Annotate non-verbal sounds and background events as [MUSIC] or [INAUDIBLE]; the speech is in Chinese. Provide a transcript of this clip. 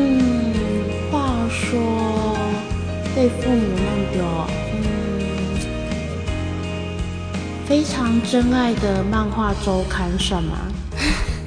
嗯话说被父母弄丢嗯非常珍爱的漫画周刊什么 [LAUGHS]